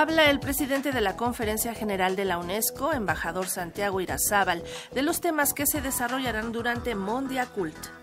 Habla el presidente de la Conferencia General de la UNESCO, embajador Santiago Irazábal, de los temas que se desarrollarán durante Mondia Cult.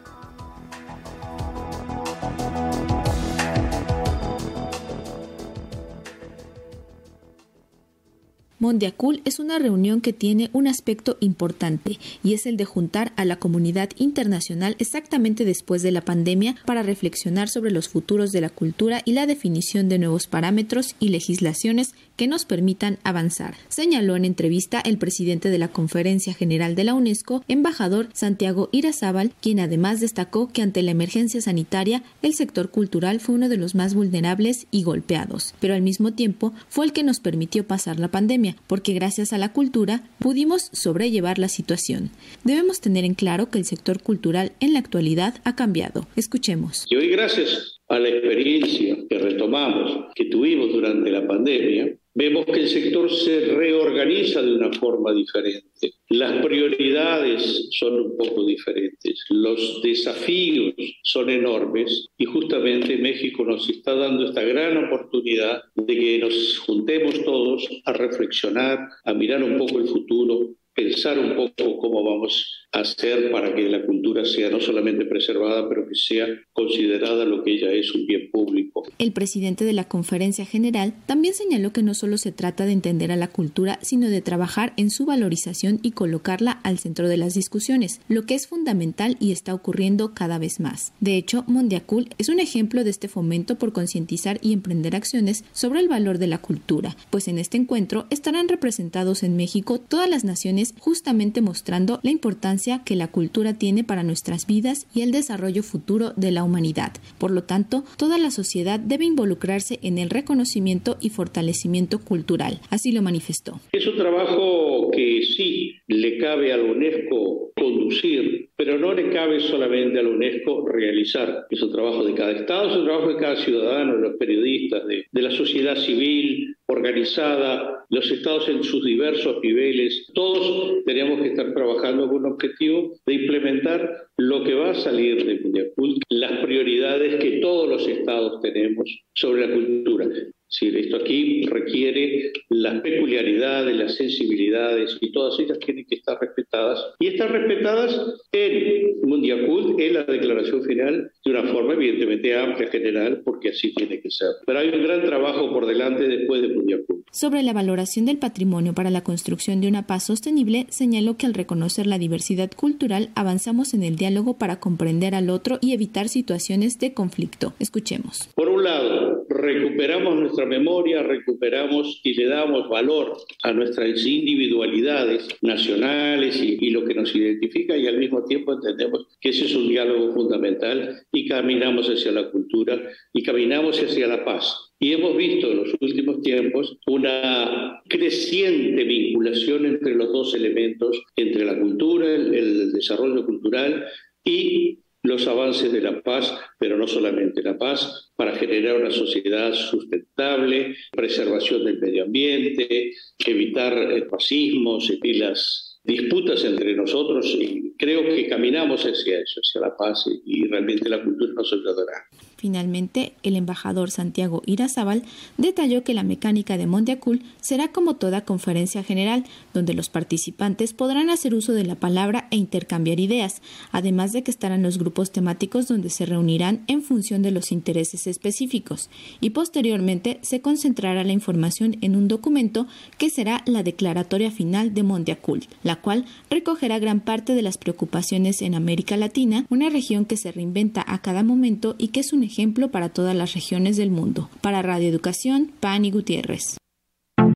Mondiacul es una reunión que tiene un aspecto importante y es el de juntar a la comunidad internacional exactamente después de la pandemia para reflexionar sobre los futuros de la cultura y la definición de nuevos parámetros y legislaciones que nos permitan avanzar, señaló en entrevista el presidente de la Conferencia General de la UNESCO, embajador Santiago Irazábal, quien además destacó que ante la emergencia sanitaria el sector cultural fue uno de los más vulnerables y golpeados, pero al mismo tiempo fue el que nos permitió pasar la pandemia porque gracias a la cultura pudimos sobrellevar la situación. Debemos tener en claro que el sector cultural en la actualidad ha cambiado. Escuchemos. Y hoy gracias a la experiencia que retomamos, que tuvimos durante la pandemia, vemos que el sector se reorganiza de una forma diferente. Las prioridades son un poco diferentes, los desafíos son enormes y justamente México nos está dando esta gran oportunidad de que nos juntemos todos a reflexionar, a mirar un poco el futuro, pensar un poco cómo vamos hacer para que la cultura sea no solamente preservada, pero que sea considerada lo que ella es, un bien público. El presidente de la conferencia general también señaló que no solo se trata de entender a la cultura, sino de trabajar en su valorización y colocarla al centro de las discusiones, lo que es fundamental y está ocurriendo cada vez más. De hecho, Mondiacul es un ejemplo de este fomento por concientizar y emprender acciones sobre el valor de la cultura, pues en este encuentro estarán representados en México todas las naciones justamente mostrando la importancia que la cultura tiene para nuestras vidas y el desarrollo futuro de la humanidad. Por lo tanto, toda la sociedad debe involucrarse en el reconocimiento y fortalecimiento cultural. Así lo manifestó. Es un trabajo que sí le cabe a la UNESCO conducir, pero no le cabe solamente a la UNESCO realizar. Es un trabajo de cada Estado, es un trabajo de cada ciudadano, de los periodistas, de, de la sociedad civil, organizada, los estados en sus diversos niveles, todos tenemos que estar trabajando con un objetivo de implementar lo que va a salir de Mundiacult, las prioridades que todos los estados tenemos sobre la cultura. Sí, esto aquí requiere las peculiaridades, las sensibilidades y todas ellas tienen que estar respetadas y están respetadas en Mundiacult, en la declaración final, de una forma evidentemente amplia, general, porque así tiene que ser. Pero hay un gran trabajo por delante después de Mundiacult. Sobre la valoración del patrimonio para la construcción de una paz sostenible, señaló que al reconocer la diversidad cultural avanzamos en el diálogo para comprender al otro y evitar situaciones de conflicto. Escuchemos. Por un lado, recuperamos nuestra memoria, recuperamos y le damos valor a nuestras individualidades nacionales y, y, lo que nos identifica y al mismo tiempo entendemos que ese es un diálogo fundamental y caminamos hacia la cultura y caminamos hacia la paz. Y hemos visto en los últimos tiempos una creciente vinculación entre los dos elementos, entre la cultura, el, el desarrollo cultural y los avances de la paz, pero no solamente la paz, para generar una sociedad sustentable, preservación del medio ambiente, evitar fascismos y las disputas entre nosotros y creo que caminamos hacia eso, hacia la paz y realmente la cultura nos ayudará. Finalmente, el embajador Santiago Irazábal detalló que la mecánica de Mondiacul será como toda conferencia general, donde los participantes podrán hacer uso de la palabra e intercambiar ideas, además de que estarán los grupos temáticos donde se reunirán en función de los intereses específicos, y posteriormente se concentrará la información en un documento que será la declaratoria final de Mondiacul, la cual recogerá gran parte de las preocupaciones en América Latina, una región que se reinventa a cada momento y que es un ejemplo para todas las regiones del mundo. Para Radio Educación, Pani Gutiérrez.